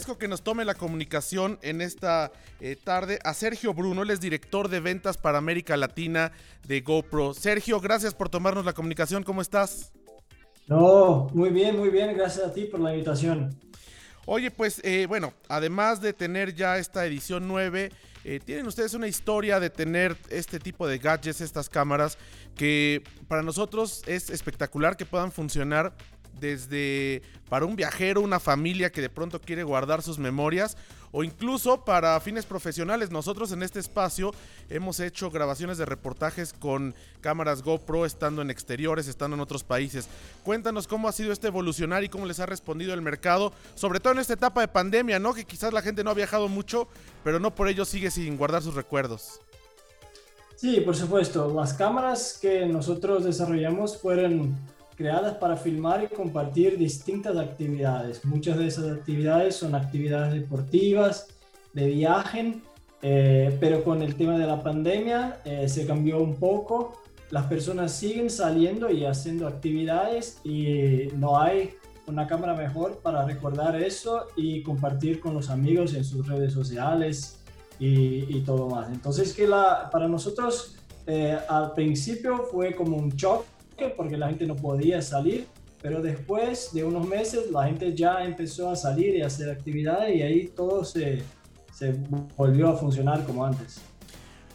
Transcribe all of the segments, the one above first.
agradezco que nos tome la comunicación en esta eh, tarde a Sergio Bruno, él es director de ventas para América Latina de GoPro. Sergio, gracias por tomarnos la comunicación, ¿cómo estás? No, muy bien, muy bien, gracias a ti por la invitación. Oye, pues eh, bueno, además de tener ya esta edición 9, eh, tienen ustedes una historia de tener este tipo de gadgets, estas cámaras, que para nosotros es espectacular que puedan funcionar desde para un viajero, una familia que de pronto quiere guardar sus memorias o incluso para fines profesionales. Nosotros en este espacio hemos hecho grabaciones de reportajes con cámaras GoPro estando en exteriores, estando en otros países. Cuéntanos cómo ha sido este evolucionar y cómo les ha respondido el mercado, sobre todo en esta etapa de pandemia, ¿no? Que quizás la gente no ha viajado mucho, pero no por ello sigue sin guardar sus recuerdos. Sí, por supuesto. Las cámaras que nosotros desarrollamos fueron creadas para filmar y compartir distintas actividades. Muchas de esas actividades son actividades deportivas, de viaje, eh, pero con el tema de la pandemia eh, se cambió un poco. Las personas siguen saliendo y haciendo actividades y no hay una cámara mejor para recordar eso y compartir con los amigos en sus redes sociales y, todo más. Entonces que la, para nosotros eh, al principio fue como un shock porque la gente no podía salir, pero después de unos meses la gente ya empezó a salir y hacer actividades y ahí todo se volvió a funcionar como antes.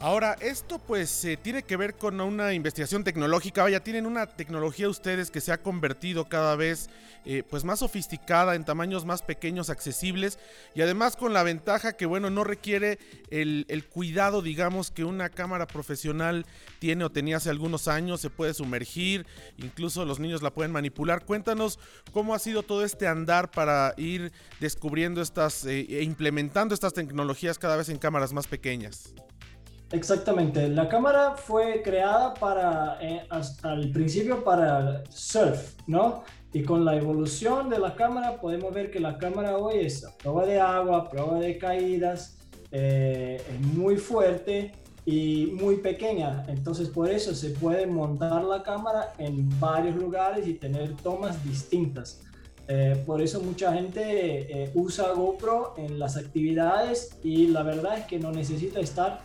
Ahora, esto pues eh, tiene que ver con una investigación tecnológica. Vaya, tienen una tecnología ustedes que se ha convertido cada vez eh, pues más sofisticada, en tamaños más pequeños, accesibles y además con la ventaja que bueno, no requiere el, cuidado, digamos, que una cámara profesional tiene o tenía hace algunos años. Se puede sumergir, incluso los niños la pueden manipular. Cuéntanos cómo ha sido todo este andar para ir descubriendo estas eh, e implementando estas tecnologías cada vez en cámaras más pequeñas. Exactamente, la cámara fue creada para, eh, al principio para surf, ¿no? Y con la evolución de la cámara podemos ver que la cámara hoy es a prueba de agua, prueba de caídas, eh, es muy fuerte y muy pequeña. Entonces por eso se puede montar la cámara en varios lugares y tener tomas distintas. Eh, por eso mucha gente usa GoPro en las actividades y la verdad es que no necesita estar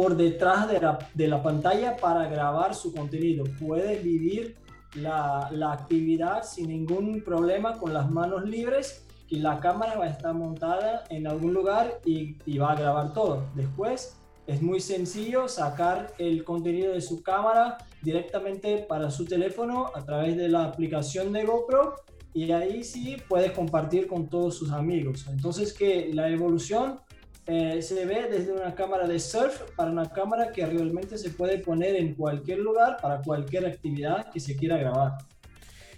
por detrás de la, de la pantalla para grabar su contenido. Puede vivir la, la, actividad sin ningún problema con las manos libres y la cámara va a estar montada en algún lugar y, y va a grabar todo. Después es muy sencillo sacar el contenido de su cámara directamente para su teléfono a través de la aplicación de GoPro y ahí sí puedes compartir con todos sus amigos. Entonces que la evolución eh, se ve desde una cámara de surf para una cámara que realmente se puede poner en cualquier lugar para cualquier actividad que se quiera grabar.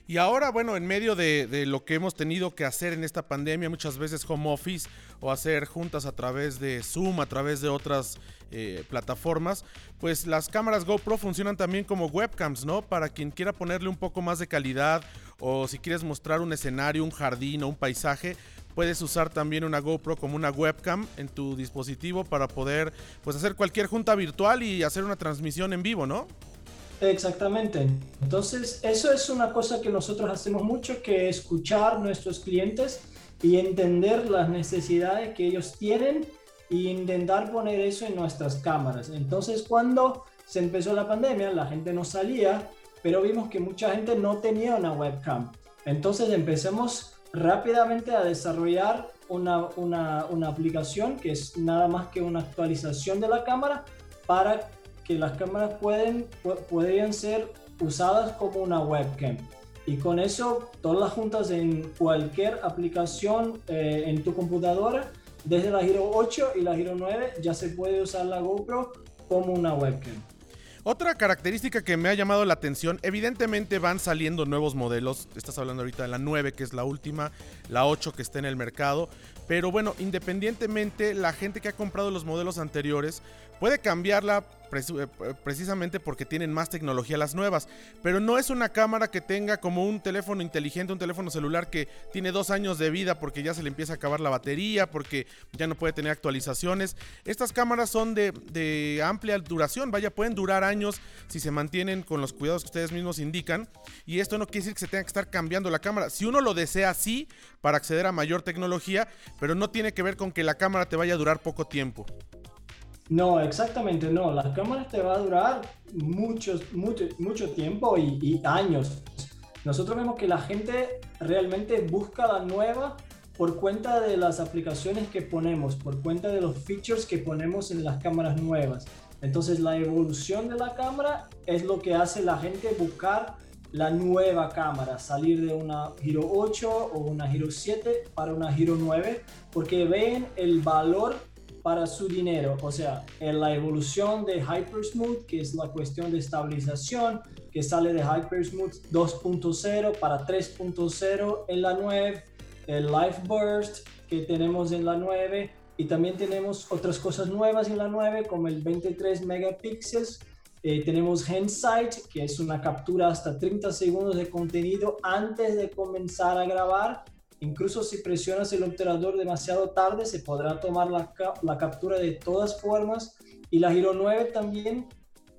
Y ahora, bueno, en medio de, lo que hemos tenido que hacer en esta pandemia, muchas veces home office o hacer juntas a través de Zoom, a través de otras eh, plataformas, pues las cámaras GoPro funcionan también como webcams, ¿no? Para quien quiera ponerle un poco más de calidad o si quieres mostrar un escenario, un jardín o un paisaje, puedes usar también una GoPro como una webcam en tu dispositivo para poder pues hacer cualquier junta virtual y hacer una transmisión en vivo, ¿no? Exactamente. Entonces, eso es una cosa que nosotros hacemos mucho, que escuchar nuestros clientes y entender las necesidades que ellos tienen y intentar poner eso en nuestras cámaras. Entonces, cuando se empezó la pandemia, la gente no salía, pero vimos que mucha gente no tenía una webcam. Entonces empecemos rápidamente a desarrollar una, una, una, aplicación que es nada más que una actualización de la cámara para que las cámaras pueden, podrían ser usadas como una webcam. Y con eso, todas las juntas en cualquier aplicación eh, en tu computadora, desde la Giro 8 y la Giro 9, ya se puede usar la GoPro como una webcam. Otra característica que me ha llamado la atención, evidentemente van saliendo nuevos modelos. Estás hablando ahorita de la 9, que es la última, la 8 que está en el mercado. Pero bueno, independientemente, la gente que ha comprado los modelos anteriores, puede cambiarla eh, precisamente porque tienen más tecnología las nuevas. Pero no es una cámara que tenga como un teléfono inteligente, un teléfono celular que tiene dos años de vida porque ya se le empieza a acabar la batería, porque ya no puede tener actualizaciones. Estas cámaras son de, de amplia duración, vaya, pueden durar años si se mantienen con los cuidados que ustedes mismos indican. Y esto no quiere decir que se tenga que estar cambiando la cámara. Si uno lo desea, sí, para acceder a mayor tecnología, pero no tiene que ver con que la cámara te vaya a durar poco tiempo. No, exactamente no. Las cámaras te va a durar muchos, mucho, mucho tiempo y, años. Nosotros vemos que la gente realmente busca la nueva por cuenta de las aplicaciones que ponemos, por cuenta de los features que ponemos en las cámaras nuevas. Entonces la evolución de la cámara es lo que hace la gente buscar la nueva cámara, salir de una Hero 8 o una Hero 7 para una Hero 9, porque ven el valor para su dinero. O sea, en la evolución de Hypersmooth, que es la cuestión de estabilización, que sale de Hypersmooth 2.0 para 3.0 en la 9, el Life Burst que tenemos en la 9 y también tenemos otras cosas nuevas en la 9 como el 23 megapíxeles. Eh, tenemos Handsight, que es una captura hasta 30 segundos de contenido antes de comenzar a grabar Incluso si presionas el obturador demasiado tarde, se podrá tomar la, captura de todas formas. Y la Giro 9 también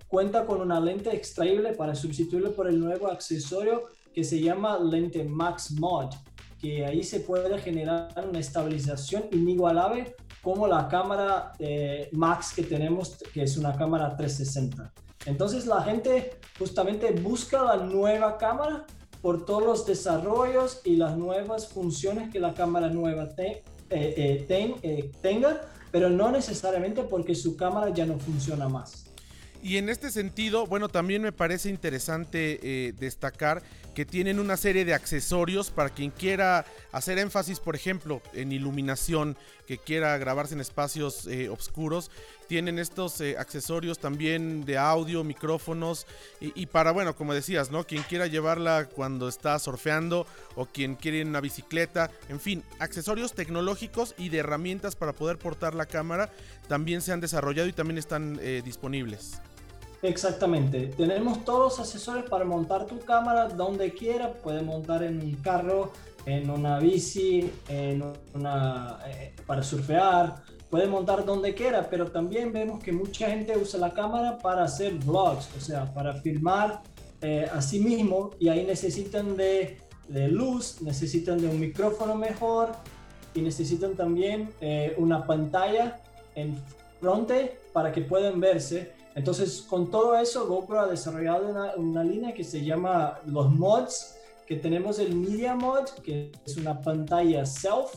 cuenta con una lente extraíble para sustituirlo por el nuevo accesorio que se llama lente Max Mod, que ahí se puede generar una estabilización inigualable como la cámara eh, Max que tenemos, que es una cámara 360. Entonces la gente justamente busca la nueva cámara por todos los desarrollos y las nuevas funciones que la cámara nueva eh, eh, eh, tenga, pero no necesariamente porque su cámara ya no funciona más. Y en este sentido, bueno, también me parece interesante destacar que tienen una serie de accesorios para quien quiera hacer énfasis, por ejemplo, en iluminación, que quiera grabarse en espacios eh, oscuros. Tienen estos eh, accesorios también de audio, micrófonos y, para, bueno, como decías, ¿no? Quien quiera llevarla cuando está surfeando o quien quiere una bicicleta, en fin, accesorios tecnológicos y de herramientas para poder portar la cámara también se han desarrollado y también están eh, disponibles. Exactamente. Tenemos todos los accesorios para montar tu cámara donde quiera. Puedes montar en un carro, en una bici, en una, eh, para surfear. Puedes montar donde quiera, pero también vemos que mucha gente usa la cámara para hacer vlogs, o sea, para filmar eh, a sí mismo y ahí necesitan de, de, luz, necesitan de un micrófono mejor y necesitan también eh, una pantalla en fronte para que puedan verse entonces, con todo eso, GoPro ha desarrollado una, línea que se llama los mods, que tenemos el Media Mod, que es una pantalla self.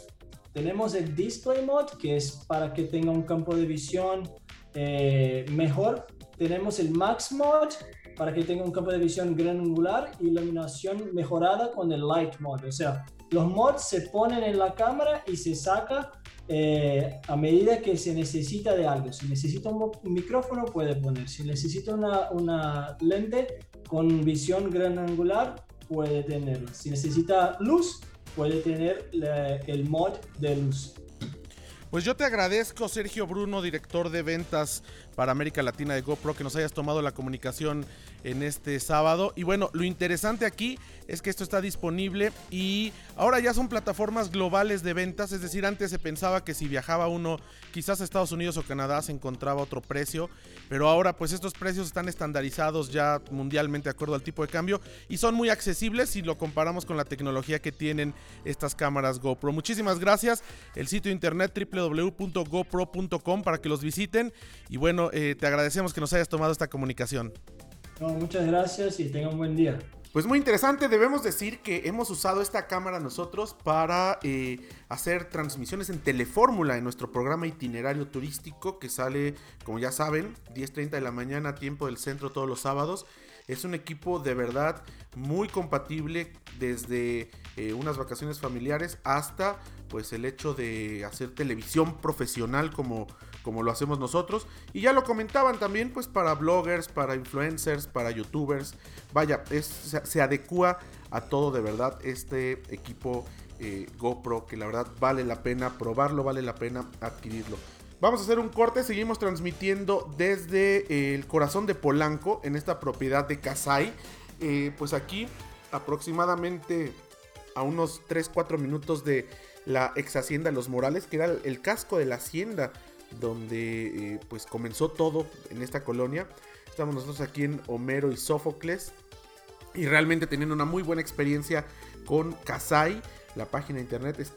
Tenemos el Display Mod, que es para que tenga un campo de visión eh, mejor. Tenemos el Max Mod, para que tenga un campo de visión gran angular y iluminación mejorada con el Light Mod. O sea, los mods se ponen en la cámara y se saca eh, a medida que se necesita de algo. Si necesita un, micrófono, puede poner. Si necesita una, lente con visión gran angular, puede tenerla. Si necesita luz, puede tener el mod de luz. Pues yo te agradezco, Sergio Bruno, director de ventas para América Latina de GoPro, que nos hayas tomado la comunicación en este sábado. Y bueno, lo interesante aquí es que esto está disponible y ahora ya son plataformas globales de ventas, es decir, antes se pensaba que si viajaba uno quizás a Estados Unidos o Canadá se encontraba otro precio, pero ahora pues estos precios están estandarizados ya mundialmente de acuerdo al tipo de cambio y son muy accesibles si lo comparamos con la tecnología que tienen estas cámaras GoPro. Muchísimas gracias, el sitio internet www.gopro.com para que los visiten y bueno, eh, te agradecemos que nos hayas tomado esta comunicación muchas gracias y tengan un buen día. Pues muy interesante, debemos decir que hemos usado esta cámara nosotros para eh, hacer transmisiones en telefórmula en nuestro programa itinerario turístico que sale, como ya saben, 10.30 de la mañana, tiempo del centro todos los sábados. Es un equipo de verdad muy compatible desde eh, unas vacaciones familiares hasta pues el hecho de hacer televisión profesional como, como lo hacemos nosotros. Y ya lo comentaban también pues para bloggers, para influencers, para youtubers. Vaya, se, adecua a todo de verdad este equipo eh, GoPro que la verdad vale la pena probarlo, vale la pena adquirirlo. Vamos a hacer un corte, seguimos transmitiendo desde el corazón de Polanco, en esta propiedad de Casay. Eh, pues aquí aproximadamente a unos 3-4 minutos de la ex hacienda Los Morales, que era el casco de la hacienda donde eh, pues comenzó todo en esta colonia. Estamos nosotros aquí en Homero y Sófocles y realmente teniendo una muy buena experiencia con Casay. La página de internet es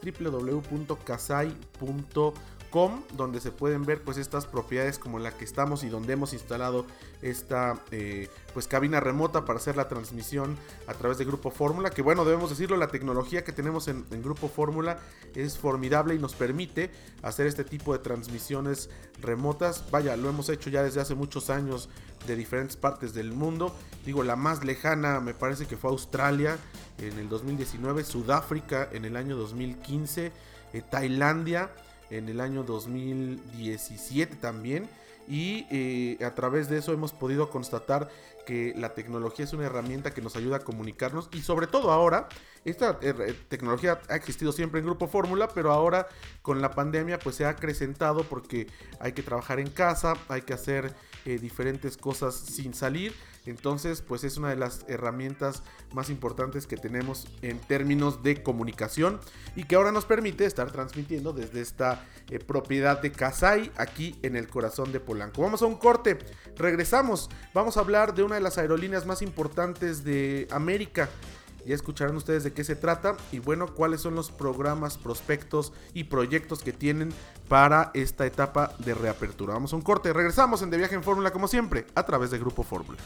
donde se pueden ver pues estas propiedades como la que estamos y donde hemos instalado esta eh, pues cabina remota para hacer la transmisión a través de Grupo Fórmula, que bueno, debemos decirlo, la tecnología que tenemos en, Grupo Fórmula es formidable y nos permite hacer este tipo de transmisiones remotas. Vaya, lo hemos hecho ya desde hace muchos años de diferentes partes del mundo. Digo, la más lejana me parece que fue Australia en el 2019, Sudáfrica en el año 2015, eh, Tailandia en el año 2017 también. Y eh, a través de eso hemos podido constatar que la tecnología es una herramienta que nos ayuda a comunicarnos y sobre todo ahora, esta eh, tecnología ha existido siempre en Grupo Fórmula, pero ahora con la pandemia pues se ha acrecentado porque hay que trabajar en casa, hay que hacer eh, diferentes cosas sin salir entonces, pues es una de las herramientas más importantes que tenemos en términos de comunicación y que ahora nos permite estar transmitiendo desde esta eh, propiedad de Kasai aquí en el corazón de Polanco. Vamos a un corte, regresamos, vamos a hablar de una de las aerolíneas más importantes de América. Ya escucharán ustedes de qué se trata y bueno, cuáles son los programas, prospectos y proyectos que tienen para esta etapa de reapertura. Vamos a un corte, regresamos en De Viaje en Fórmula como siempre a través de Grupo Fórmula.